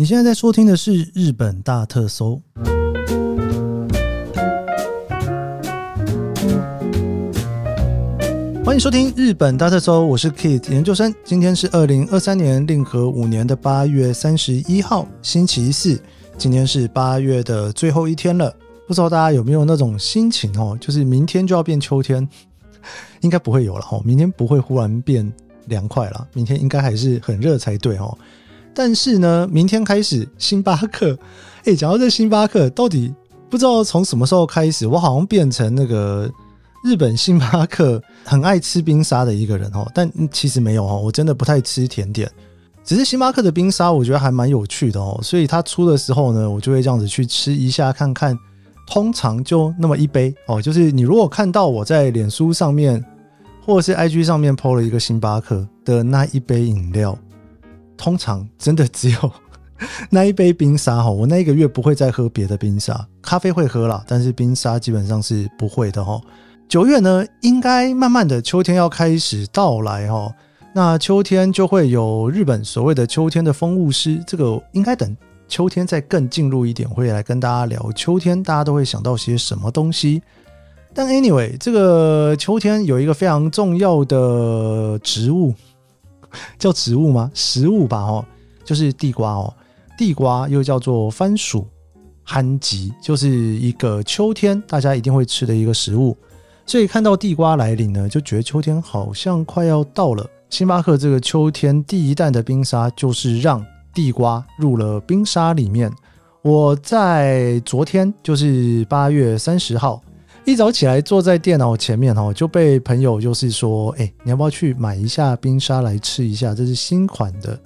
你现在在收听的是《日本大特搜》，欢迎收听《日本大特搜》，我是 Kit 研究生。今天是二零二三年令和五年的八月三十一号，星期四。今天是八月的最后一天了，不知道大家有没有那种心情哦？就是明天就要变秋天，应该不会有了哦。明天不会忽然变凉快了，明天应该还是很热才对哦。但是呢，明天开始星巴克，哎，讲到这星巴克，到底不知道从什么时候开始，我好像变成那个日本星巴克很爱吃冰沙的一个人哦。但其实没有哦，我真的不太吃甜点，只是星巴克的冰沙我觉得还蛮有趣的哦。所以它出的时候呢，我就会这样子去吃一下看看。通常就那么一杯哦，就是你如果看到我在脸书上面或者是 IG 上面 PO 了一个星巴克的那一杯饮料。通常真的只有 那一杯冰沙哈，我那一个月不会再喝别的冰沙，咖啡会喝了，但是冰沙基本上是不会的哈。九月呢，应该慢慢的秋天要开始到来哈，那秋天就会有日本所谓的秋天的风物诗，这个应该等秋天再更进入一点，会来跟大家聊秋天，大家都会想到些什么东西。但 anyway，这个秋天有一个非常重要的植物。叫植物吗？食物吧，哦，就是地瓜哦。地瓜又叫做番薯、憨吉，就是一个秋天大家一定会吃的一个食物。所以看到地瓜来临呢，就觉得秋天好像快要到了。星巴克这个秋天第一弹的冰沙，就是让地瓜入了冰沙里面。我在昨天，就是八月三十号。一早起来坐在电脑前面哦，就被朋友就是说，哎，你要不要去买一下冰沙来吃一下？这是新款的。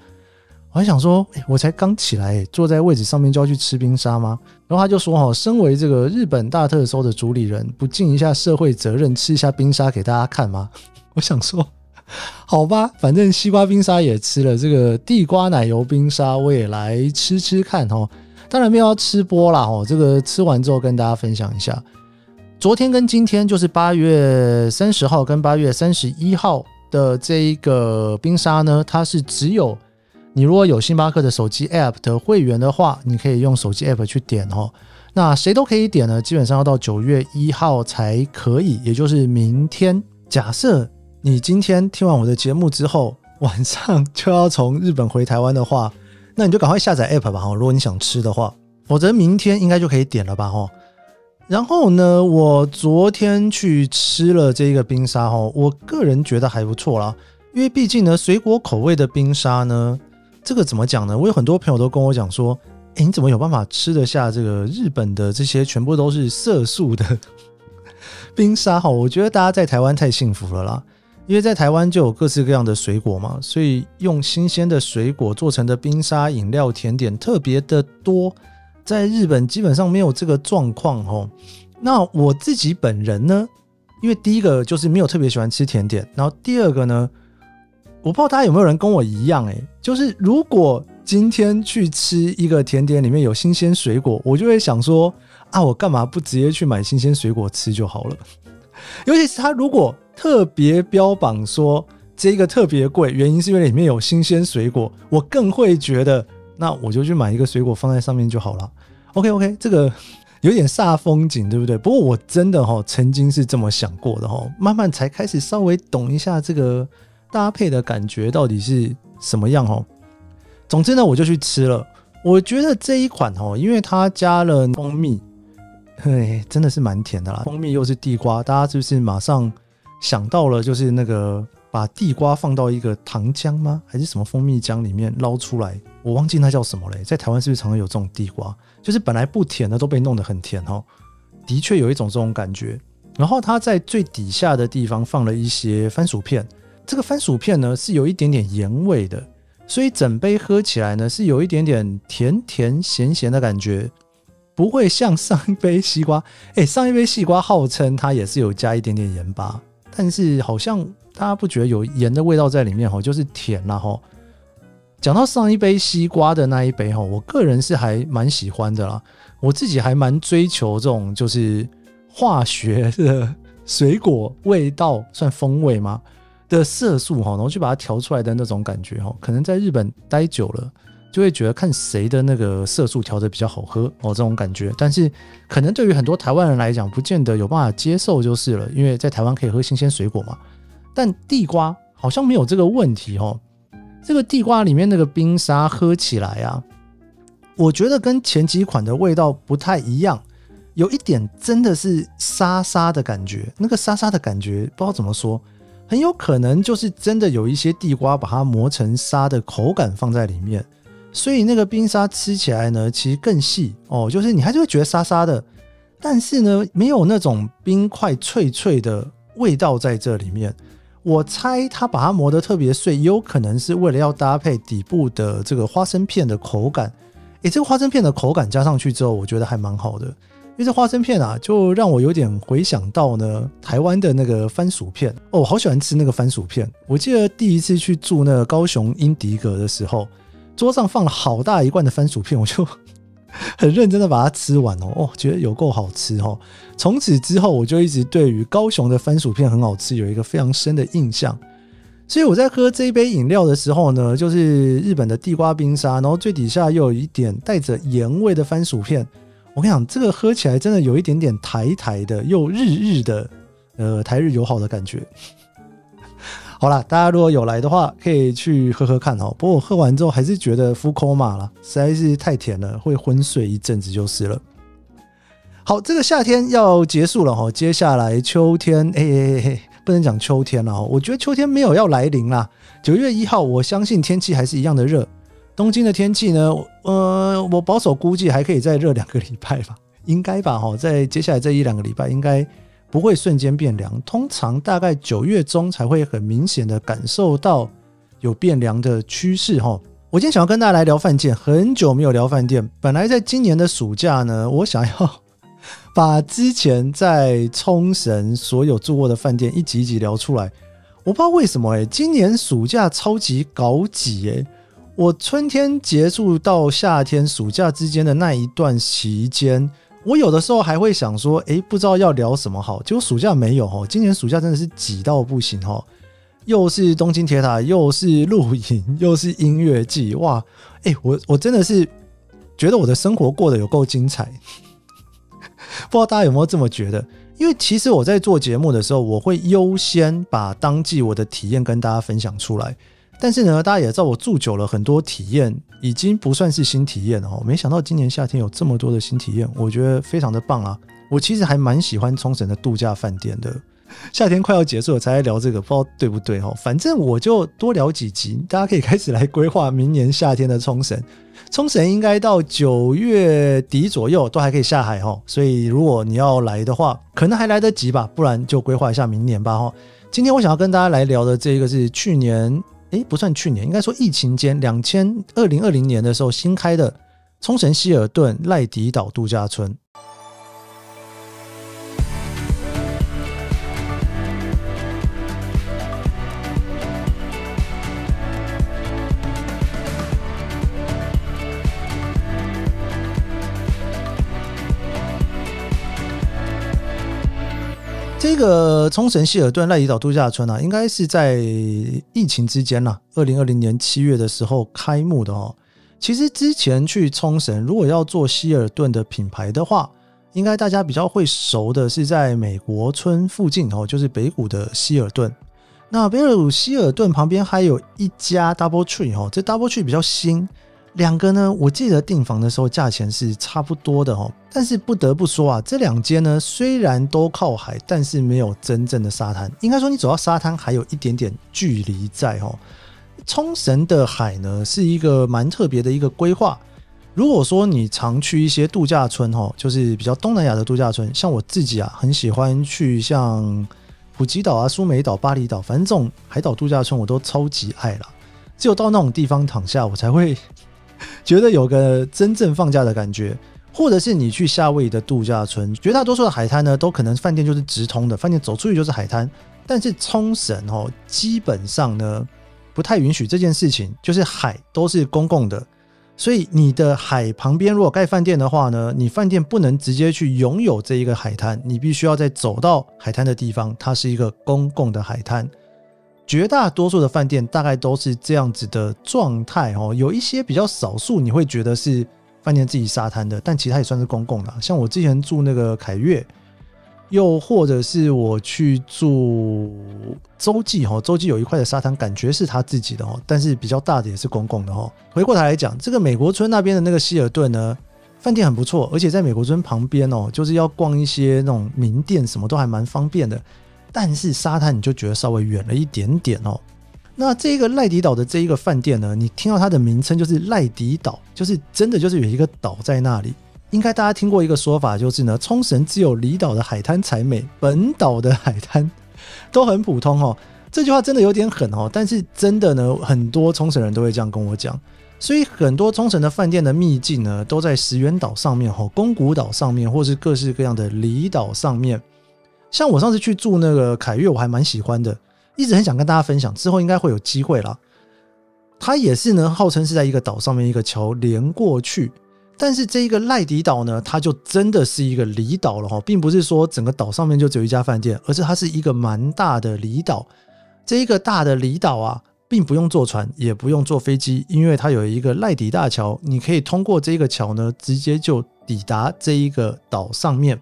我还想说，哎，我才刚起来，坐在位置上面就要去吃冰沙吗？然后他就说，哈，身为这个日本大特搜的主理人，不尽一下社会责任，吃一下冰沙给大家看吗？我想说，好吧，反正西瓜冰沙也吃了，这个地瓜奶油冰沙我也来吃吃看哦。当然没有要吃播啦，哦，这个吃完之后跟大家分享一下。昨天跟今天就是八月三十号跟八月三十一号的这一个冰沙呢，它是只有你如果有星巴克的手机 App 的会员的话，你可以用手机 App 去点哦。那谁都可以点呢，基本上要到九月一号才可以，也就是明天。假设你今天听完我的节目之后，晚上就要从日本回台湾的话，那你就赶快下载 App 吧哈。如果你想吃的话，否则明天应该就可以点了吧哈。然后呢，我昨天去吃了这个冰沙哈，我个人觉得还不错啦。因为毕竟呢，水果口味的冰沙呢，这个怎么讲呢？我有很多朋友都跟我讲说，哎，你怎么有办法吃得下这个日本的这些全部都是色素的冰沙哈？我觉得大家在台湾太幸福了啦，因为在台湾就有各式各样的水果嘛，所以用新鲜的水果做成的冰沙饮料甜点特别的多。在日本基本上没有这个状况哦。那我自己本人呢，因为第一个就是没有特别喜欢吃甜点，然后第二个呢，我不知道大家有没有人跟我一样，诶，就是如果今天去吃一个甜点里面有新鲜水果，我就会想说啊，我干嘛不直接去买新鲜水果吃就好了？尤其是他如果特别标榜说这个特别贵，原因是因为里面有新鲜水果，我更会觉得。那我就去买一个水果放在上面就好了。OK OK，这个有点煞风景，对不对？不过我真的哈曾经是这么想过的哈，慢慢才开始稍微懂一下这个搭配的感觉到底是什么样哦。总之呢，我就去吃了。我觉得这一款哦，因为它加了蜂蜜，嘿，真的是蛮甜的啦。蜂蜜又是地瓜，大家是不是马上想到了就是那个？把地瓜放到一个糖浆吗？还是什么蜂蜜浆里面捞出来？我忘记那叫什么嘞。在台湾是不是常常有这种地瓜？就是本来不甜的都被弄得很甜哦。的确有一种这种感觉。然后它在最底下的地方放了一些番薯片，这个番薯片呢是有一点点盐味的，所以整杯喝起来呢是有一点点甜甜咸咸的感觉，不会像上一杯西瓜。哎，上一杯西瓜号称它也是有加一点点盐巴，但是好像。大家不觉得有盐的味道在里面哈，就是甜了哈。讲到上一杯西瓜的那一杯哈，我个人是还蛮喜欢的啦。我自己还蛮追求这种就是化学的水果味道，算风味吗？的色素哈，然后去把它调出来的那种感觉哈。可能在日本待久了，就会觉得看谁的那个色素调的比较好喝哦，这种感觉。但是可能对于很多台湾人来讲，不见得有办法接受就是了，因为在台湾可以喝新鲜水果嘛。但地瓜好像没有这个问题哦。这个地瓜里面那个冰沙喝起来啊，我觉得跟前几款的味道不太一样，有一点真的是沙沙的感觉。那个沙沙的感觉不知道怎么说，很有可能就是真的有一些地瓜把它磨成沙的口感放在里面，所以那个冰沙吃起来呢，其实更细哦，就是你还是会觉得沙沙的，但是呢，没有那种冰块脆脆的味道在这里面。我猜他把它磨得特别碎，有可能是为了要搭配底部的这个花生片的口感。诶，这个花生片的口感加上去之后，我觉得还蛮好的。因为这花生片啊，就让我有点回想到呢台湾的那个番薯片哦，我好喜欢吃那个番薯片。我记得第一次去住那个高雄英迪格的时候，桌上放了好大一罐的番薯片，我就。很认真的把它吃完哦，哦，觉得有够好吃哦。从此之后，我就一直对于高雄的番薯片很好吃有一个非常深的印象。所以我在喝这一杯饮料的时候呢，就是日本的地瓜冰沙，然后最底下又有一点带着盐味的番薯片。我跟你讲，这个喝起来真的有一点点台台的，又日日的，呃，台日友好的感觉。好了，大家如果有来的话，可以去喝喝看哦。不过我喝完之后还是觉得 full coma 了，实在是太甜了，会昏睡一阵子就是了。好，这个夏天要结束了哈，接下来秋天，哎哎哎，不能讲秋天了哈，我觉得秋天没有要来临啦。九月一号，我相信天气还是一样的热。东京的天气呢，呃，我保守估计还可以再热两个礼拜吧，应该吧哈，在接下来这一两个礼拜应该。不会瞬间变凉，通常大概九月中才会很明显的感受到有变凉的趋势哈。我今天想要跟大家来聊饭店，很久没有聊饭店。本来在今年的暑假呢，我想要把之前在冲绳所有住过的饭店一集一集聊出来。我不知道为什么哎，今年暑假超级搞挤哎。我春天结束到夏天暑假之间的那一段期间。我有的时候还会想说，哎，不知道要聊什么好。结果暑假没有哈，今年暑假真的是挤到不行哈，又是东京铁塔，又是露营，又是音乐季，哇，哎，我我真的是觉得我的生活过得有够精彩。不知道大家有没有这么觉得？因为其实我在做节目的时候，我会优先把当季我的体验跟大家分享出来。但是呢，大家也知道我住久了，很多体验已经不算是新体验了哦。没想到今年夏天有这么多的新体验，我觉得非常的棒啊！我其实还蛮喜欢冲绳的度假饭店的。夏天快要结束了，才来聊这个，不知道对不对哦？反正我就多聊几集，大家可以开始来规划明年夏天的冲绳。冲绳应该到九月底左右都还可以下海哦，所以如果你要来的话，可能还来得及吧，不然就规划一下明年吧哈。今天我想要跟大家来聊的这个是去年。哎，不算去年，应该说疫情间，两千二零二零年的时候新开的冲绳希尔顿赖迪岛度假村。这个冲绳希尔顿赖伊岛度假村啊，应该是在疫情之间呐，二零二零年七月的时候开幕的哦。其实之前去冲绳，如果要做希尔顿的品牌的话，应该大家比较会熟的是在美国村附近哦，就是北谷的希尔顿。那北谷希尔顿旁边还有一家 Double Tree 哦，这 Double Tree 比较新。两个呢，我记得订房的时候价钱是差不多的哦。但是不得不说啊，这两间呢虽然都靠海，但是没有真正的沙滩。应该说，你走到沙滩还有一点点距离在哦。冲绳的海呢是一个蛮特别的一个规划。如果说你常去一些度假村哦，就是比较东南亚的度假村，像我自己啊，很喜欢去像普吉岛啊、苏梅岛、巴厘岛，反正这种海岛度假村我都超级爱了。只有到那种地方躺下，我才会。觉得有个真正放假的感觉，或者是你去夏威夷的度假村，绝大多数的海滩呢，都可能饭店就是直通的，饭店走出去就是海滩。但是冲绳哦，基本上呢不太允许这件事情，就是海都是公共的，所以你的海旁边如果盖饭店的话呢，你饭店不能直接去拥有这一个海滩，你必须要在走到海滩的地方，它是一个公共的海滩。绝大多数的饭店大概都是这样子的状态哦。有一些比较少数，你会觉得是饭店自己沙滩的，但其他也算是公共的。像我之前住那个凯悦，又或者是我去住洲际哈，洲际有一块的沙滩，感觉是他自己的哦，但是比较大的也是公共的哦。回过头来讲，这个美国村那边的那个希尔顿呢？饭店很不错，而且在美国村旁边哦，就是要逛一些那种名店，什么都还蛮方便的。但是沙滩你就觉得稍微远了一点点哦。那这个赖迪岛的这一个饭店呢，你听到它的名称就是赖迪岛，就是真的就是有一个岛在那里。应该大家听过一个说法，就是呢，冲绳只有离岛的海滩才美，本岛的海滩都很普通哦。这句话真的有点狠哦，但是真的呢，很多冲绳人都会这样跟我讲。所以很多冲绳的饭店的秘境呢，都在石垣岛上面、吼宫古岛上面，或是各式各样的离岛上面。像我上次去住那个凯悦，我还蛮喜欢的，一直很想跟大家分享。之后应该会有机会啦。它也是呢，号称是在一个岛上面一个桥连过去，但是这一个赖迪岛呢，它就真的是一个离岛了哈，并不是说整个岛上面就只有一家饭店，而是它是一个蛮大的离岛。这一个大的离岛啊。并不用坐船，也不用坐飞机，因为它有一个赖底大桥，你可以通过这个桥呢，直接就抵达这一个岛上面。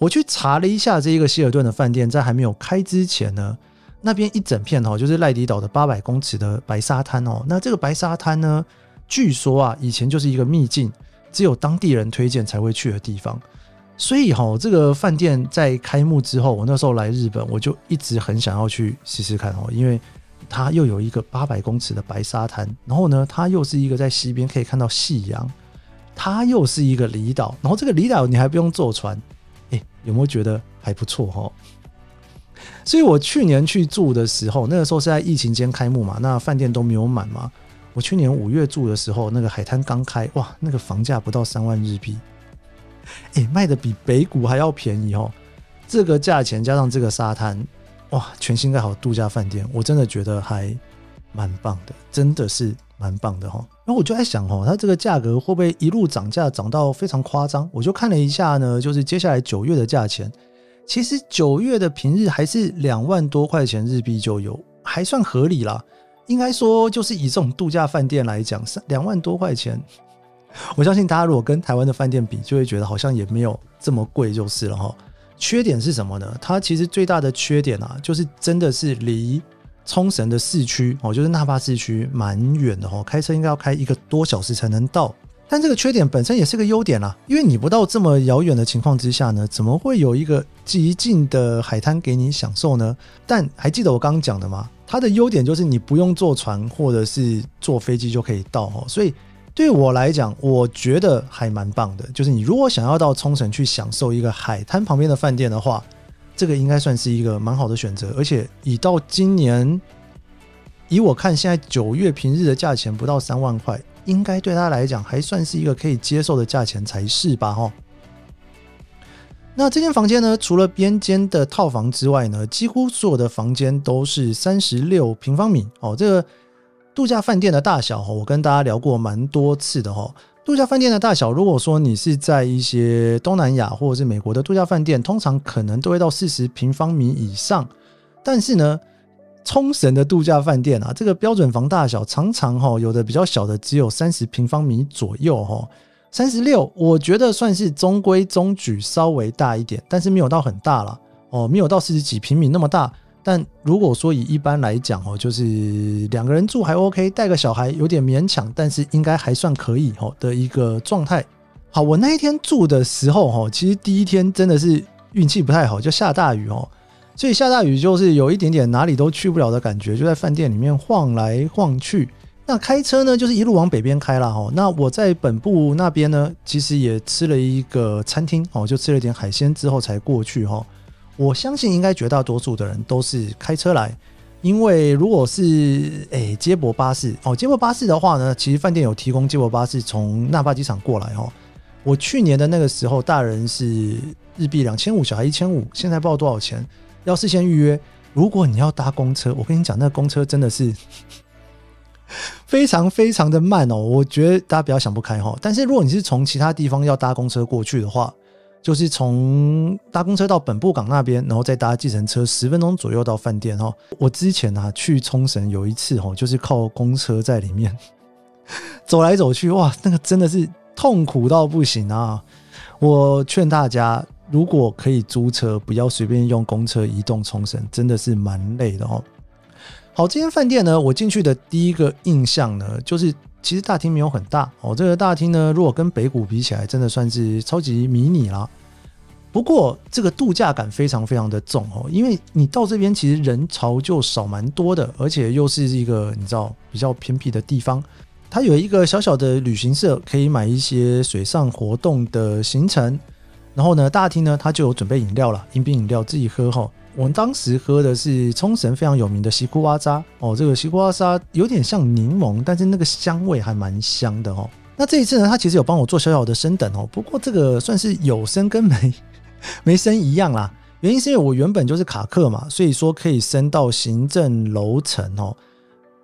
我去查了一下这一个希尔顿的饭店，在还没有开之前呢，那边一整片哦，就是赖底岛的八百公尺的白沙滩哦。那这个白沙滩呢，据说啊，以前就是一个秘境，只有当地人推荐才会去的地方。所以哈，这个饭店在开幕之后，我那时候来日本，我就一直很想要去试试看哦，因为。它又有一个八百公尺的白沙滩，然后呢，它又是一个在西边可以看到夕阳，它又是一个离岛，然后这个离岛你还不用坐船，哎，有没有觉得还不错哈？所以我去年去住的时候，那个时候是在疫情间开幕嘛，那饭店都没有满嘛。我去年五月住的时候，那个海滩刚开，哇，那个房价不到三万日币，哎，卖的比北谷还要便宜哦。这个价钱加上这个沙滩。哇，全新盖好度假饭店，我真的觉得还蛮棒的，真的是蛮棒的哈。后我就在想哦，它这个价格会不会一路涨价涨到非常夸张？我就看了一下呢，就是接下来九月的价钱，其实九月的平日还是两万多块钱日币就有，还算合理啦。应该说，就是以这种度假饭店来讲，三两万多块钱，我相信大家如果跟台湾的饭店比，就会觉得好像也没有这么贵就是了哈。缺点是什么呢？它其实最大的缺点啊，就是真的是离冲绳的市区哦，就是那霸市区蛮远的哦，开车应该要开一个多小时才能到。但这个缺点本身也是个优点啦，因为你不到这么遥远的情况之下呢，怎么会有一个极近的海滩给你享受呢？但还记得我刚刚讲的吗？它的优点就是你不用坐船或者是坐飞机就可以到哦，所以。对我来讲，我觉得还蛮棒的。就是你如果想要到冲绳去享受一个海滩旁边的饭店的话，这个应该算是一个蛮好的选择。而且以到今年，以我看现在九月平日的价钱不到三万块，应该对他来讲还算是一个可以接受的价钱才是吧？哈。那这间房间呢，除了边间的套房之外呢，几乎所有的房间都是三十六平方米哦。这个。度假饭店的大小，我跟大家聊过蛮多次的哈。度假饭店的大小，如果说你是在一些东南亚或者是美国的度假饭店，通常可能都会到四十平方米以上。但是呢，冲绳的度假饭店啊，这个标准房大小常常哈，有的比较小的只有三十平方米左右哈，三十六，我觉得算是中规中矩，稍微大一点，但是没有到很大了哦，没有到四十几平米那么大。但如果说以一般来讲哦，就是两个人住还 OK，带个小孩有点勉强，但是应该还算可以哦的一个状态。好，我那一天住的时候哈，其实第一天真的是运气不太好，就下大雨哦，所以下大雨就是有一点点哪里都去不了的感觉，就在饭店里面晃来晃去。那开车呢，就是一路往北边开了哈。那我在本部那边呢，其实也吃了一个餐厅哦，就吃了点海鲜之后才过去哈。我相信应该绝大多数的人都是开车来，因为如果是诶接驳巴士哦，接驳巴士的话呢，其实饭店有提供接驳巴士从那霸机场过来哦。我去年的那个时候，大人是日币两千五，小孩一千五，现在不知道多少钱，要事先预约。如果你要搭公车，我跟你讲，那公车真的是 非常非常的慢哦，我觉得大家不要想不开哈。但是如果你是从其他地方要搭公车过去的话，就是从搭公车到本部港那边，然后再搭计程车十分钟左右到饭店哈。我之前啊去冲绳有一次哈，就是靠公车在里面 走来走去，哇，那个真的是痛苦到不行啊！我劝大家，如果可以租车，不要随便用公车移动冲绳，真的是蛮累的哦。好，这间饭店呢，我进去的第一个印象呢，就是其实大厅没有很大哦。这个大厅呢，如果跟北谷比起来，真的算是超级迷你啦。不过这个度假感非常非常的重哦，因为你到这边其实人潮就少蛮多的，而且又是一个你知道比较偏僻的地方。它有一个小小的旅行社，可以买一些水上活动的行程。然后呢，大厅呢，它就有准备饮料了，饮冰饮料自己喝哈。我们当时喝的是冲绳非常有名的西库瓦沙哦，这个西库瓦沙有点像柠檬，但是那个香味还蛮香的哦。那这一次呢，他其实有帮我做小小的升等哦，不过这个算是有升跟没 没升一样啦。原因是因为我原本就是卡客嘛，所以说可以升到行政楼层哦。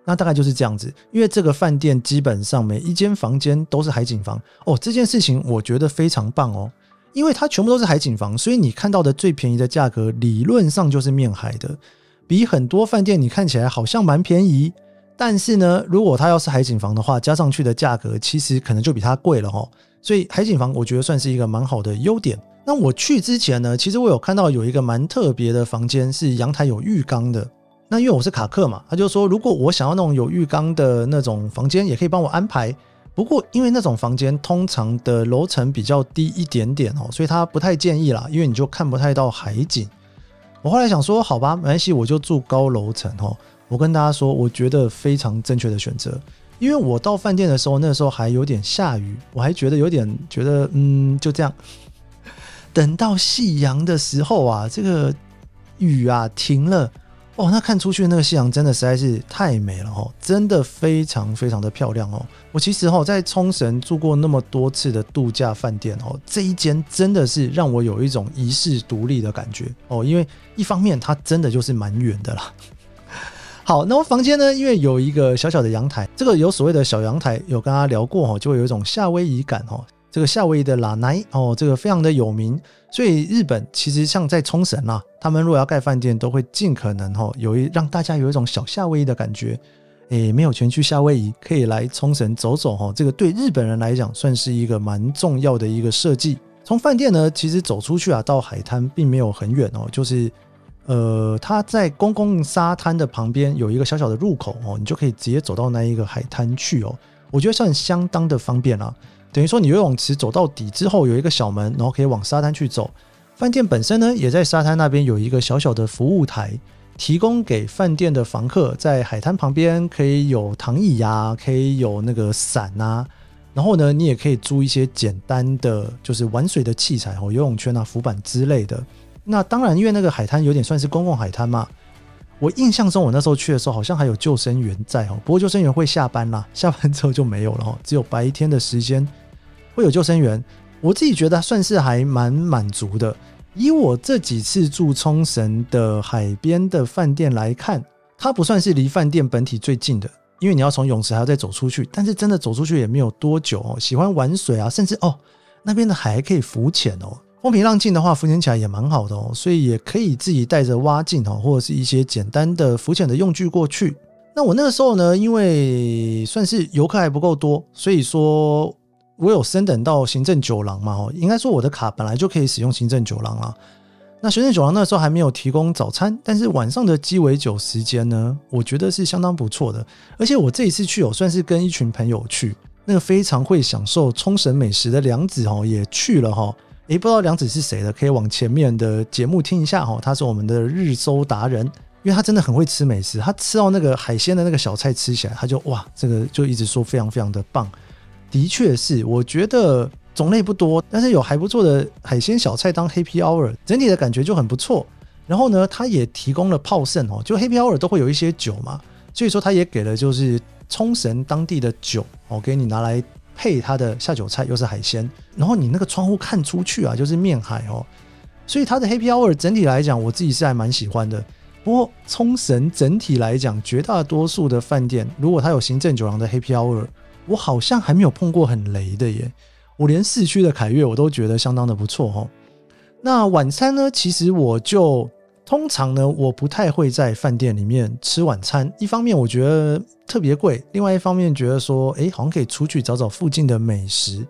那大概就是这样子，因为这个饭店基本上每一间房间都是海景房哦，这件事情我觉得非常棒哦，因为它全部都是海景房，所以你看到的最便宜的价格理论上就是面海的，比很多饭店你看起来好像蛮便宜，但是呢，如果它要是海景房的话，加上去的价格其实可能就比它贵了哦。所以海景房我觉得算是一个蛮好的优点。那我去之前呢，其实我有看到有一个蛮特别的房间是阳台有浴缸的。那因为我是卡客嘛，他就说如果我想要那种有浴缸的那种房间，也可以帮我安排。不过因为那种房间通常的楼层比较低一点点哦，所以他不太建议啦，因为你就看不太到海景。我后来想说，好吧，没关系，我就住高楼层哦。我跟大家说，我觉得非常正确的选择，因为我到饭店的时候，那时候还有点下雨，我还觉得有点觉得嗯，就这样。等到夕阳的时候啊，这个雨啊停了。哦，那看出去那个夕阳真的实在是太美了哦，真的非常非常的漂亮哦。我其实哈在冲绳住过那么多次的度假饭店哦，这一间真的是让我有一种遗世独立的感觉哦，因为一方面它真的就是蛮远的啦。好，那我房间呢，因为有一个小小的阳台，这个有所谓的小阳台，有跟大家聊过哦，就会有一种夏威夷感哦。这个夏威夷的拉奈哦，这个非常的有名，所以日本其实像在冲绳啊，他们如果要盖饭店，都会尽可能哈有一让大家有一种小夏威夷的感觉。诶，没有钱去夏威夷，可以来冲绳走走哈。这个对日本人来讲，算是一个蛮重要的一个设计。从饭店呢，其实走出去啊，到海滩并没有很远哦，就是呃，它在公共沙滩的旁边有一个小小的入口哦，你就可以直接走到那一个海滩去哦。我觉得算相当的方便啊。等于说，你游泳池走到底之后有一个小门，然后可以往沙滩去走。饭店本身呢，也在沙滩那边有一个小小的服务台，提供给饭店的房客在海滩旁边可以有躺椅呀，可以有那个伞呐。然后呢，你也可以租一些简单的就是玩水的器材哦，游泳圈啊、浮板之类的。那当然，因为那个海滩有点算是公共海滩嘛。我印象中，我那时候去的时候好像还有救生员在哦，不过救生员会下班啦，下班之后就没有了哦，只有白天的时间。会有救生员，我自己觉得算是还蛮满足的。以我这几次住冲绳的海边的饭店来看，它不算是离饭店本体最近的，因为你要从泳池还要再走出去。但是真的走出去也没有多久哦。喜欢玩水啊，甚至哦那边的海可以浮潜哦，风平浪静的话，浮潜起来也蛮好的哦。所以也可以自己带着蛙镜哦，或者是一些简单的浮潜的用具过去。那我那个时候呢，因为算是游客还不够多，所以说。我有升等到行政酒廊嘛？哦，应该说我的卡本来就可以使用行政酒廊啊。那行政酒廊那时候还没有提供早餐，但是晚上的鸡尾酒时间呢，我觉得是相当不错的。而且我这一次去，哦算是跟一群朋友去，那个非常会享受冲绳美食的梁子哦也去了哈。诶，不知道梁子是谁的，可以往前面的节目听一下哈。他是我们的日搜达人，因为他真的很会吃美食，他吃到那个海鲜的那个小菜吃起来，他就哇，这个就一直说非常非常的棒。的确是，我觉得种类不多，但是有还不错的海鲜小菜当 Happy Hour，整体的感觉就很不错。然后呢，它也提供了泡盛哦，就 Happy Hour 都会有一些酒嘛，所以说它也给了就是冲绳当地的酒哦，给你拿来配它的下酒菜，又是海鲜。然后你那个窗户看出去啊，就是面海哦，所以它的 Happy Hour 整体来讲，我自己是还蛮喜欢的。不过冲绳整体来讲，绝大多数的饭店，如果它有行政酒廊的 Happy Hour。我好像还没有碰过很雷的耶，我连市区的凯悦我都觉得相当的不错哦。那晚餐呢？其实我就通常呢，我不太会在饭店里面吃晚餐。一方面我觉得特别贵，另外一方面觉得说，哎，好像可以出去找找附近的美食。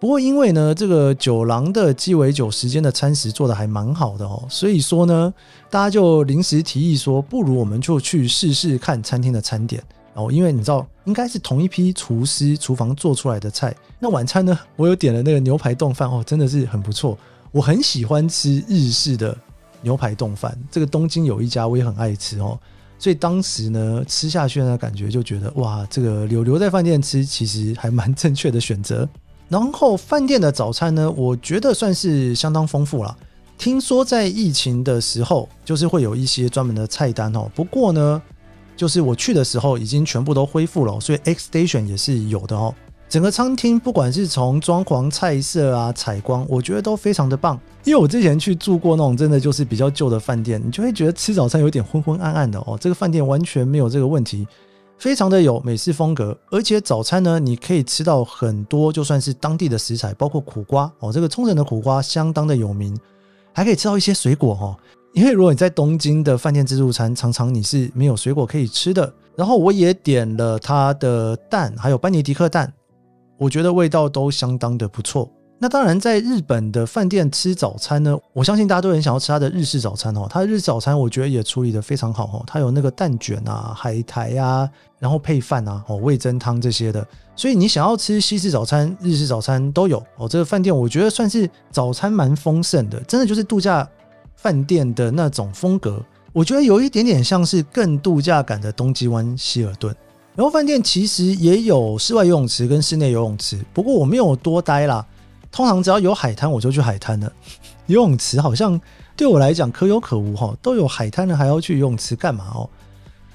不过因为呢，这个酒廊的鸡尾酒时间的餐食做的还蛮好的哦，所以说呢，大家就临时提议说，不如我们就去试试看餐厅的餐点。哦，因为你知道，应该是同一批厨师厨房做出来的菜。那晚餐呢，我有点了那个牛排冻饭哦，真的是很不错。我很喜欢吃日式的牛排冻饭，这个东京有一家我也很爱吃哦。所以当时呢，吃下去呢感觉就觉得哇，这个留留在饭店吃其实还蛮正确的选择。然后饭店的早餐呢，我觉得算是相当丰富了。听说在疫情的时候，就是会有一些专门的菜单哦。不过呢。就是我去的时候已经全部都恢复了，所以 X Station 也是有的哦。整个餐厅不管是从装潢、菜色啊、采光，我觉得都非常的棒。因为我之前去住过那种真的就是比较旧的饭店，你就会觉得吃早餐有点昏昏暗暗的哦。这个饭店完全没有这个问题，非常的有美式风格，而且早餐呢，你可以吃到很多就算是当地的食材，包括苦瓜哦。这个冲绳的苦瓜相当的有名，还可以吃到一些水果哦。因为如果你在东京的饭店自助餐，常常你是没有水果可以吃的。然后我也点了它的蛋，还有班尼迪克蛋，我觉得味道都相当的不错。那当然，在日本的饭店吃早餐呢，我相信大家都很想要吃它的日式早餐哦。它的日式早餐我觉得也处理的非常好哦，它有那个蛋卷啊、海苔啊，然后配饭啊、哦味增汤这些的。所以你想要吃西式早餐、日式早餐都有哦。这个饭店我觉得算是早餐蛮丰盛的，真的就是度假。饭店的那种风格，我觉得有一点点像是更度假感的东极湾希尔顿。然后饭店其实也有室外游泳池跟室内游泳池，不过我没有多待啦。通常只要有海滩我就去海滩了，游泳池好像对我来讲可有可无哈。都有海滩了还要去游泳池干嘛哦？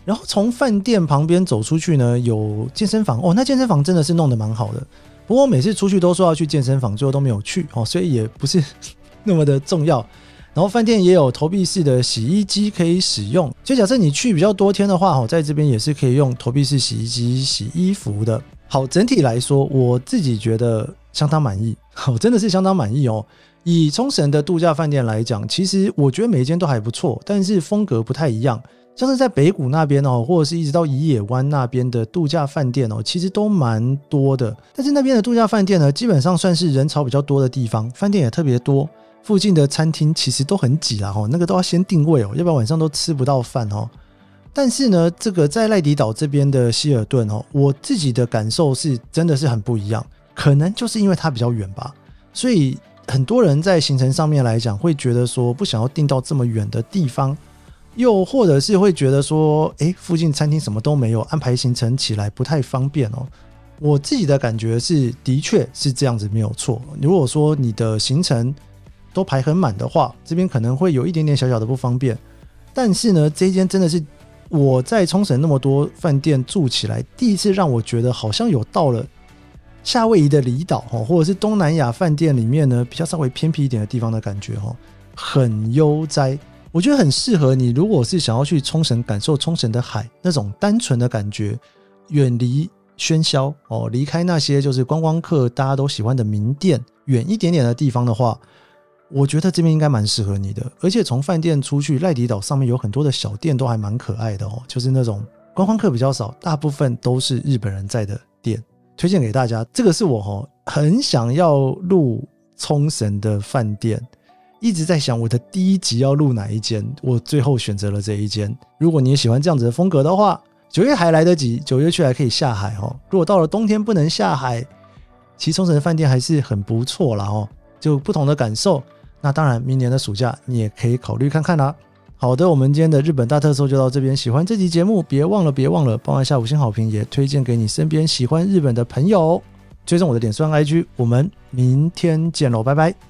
然后从饭店旁边走出去呢，有健身房哦。那健身房真的是弄得蛮好的。不过每次出去都说要去健身房，最后都没有去哦，所以也不是 那么的重要。然后饭店也有投币式的洗衣机可以使用，就假设你去比较多天的话，哦，在这边也是可以用投币式洗衣机洗衣服的。好，整体来说，我自己觉得相当满意，好，真的是相当满意哦。以冲绳的度假饭店来讲，其实我觉得每一间都还不错，但是风格不太一样。像是在北谷那边哦，或者是一直到宜野湾那边的度假饭店哦，其实都蛮多的。但是那边的度假饭店呢，基本上算是人潮比较多的地方，饭店也特别多。附近的餐厅其实都很挤啦，哈，那个都要先定位哦，要不然晚上都吃不到饭哦。但是呢，这个在赖迪岛这边的希尔顿哦，我自己的感受是真的是很不一样，可能就是因为它比较远吧，所以很多人在行程上面来讲会觉得说不想要订到这么远的地方，又或者是会觉得说，诶，附近餐厅什么都没有，安排行程起来不太方便哦。我自己的感觉是，的确是这样子没有错。如果说你的行程，都排很满的话，这边可能会有一点点小小的不方便。但是呢，这间真的是我在冲绳那么多饭店住起来，第一次让我觉得好像有到了夏威夷的离岛哦，或者是东南亚饭店里面呢比较稍微偏僻一点的地方的感觉哦，很悠哉。我觉得很适合你，如果是想要去冲绳感受冲绳的海那种单纯的感觉，远离喧嚣哦，离开那些就是观光客大家都喜欢的名店，远一点点的地方的话。我觉得这边应该蛮适合你的，而且从饭店出去赖迪岛上面有很多的小店都还蛮可爱的哦，就是那种观光客比较少，大部分都是日本人在的店，推荐给大家。这个是我哈很想要录冲绳的饭店，一直在想我的第一集要录哪一间，我最后选择了这一间。如果你也喜欢这样子的风格的话，九月还来得及，九月去还可以下海哦。如果到了冬天不能下海，其实冲绳的饭店还是很不错啦哦，就不同的感受。那当然，明年的暑假你也可以考虑看看啦。好的，我们今天的日本大特搜就到这边。喜欢这集节目，别忘了别忘了帮我下五星好评，也推荐给你身边喜欢日本的朋友。追踪我的点算 IG，我们明天见喽，拜拜。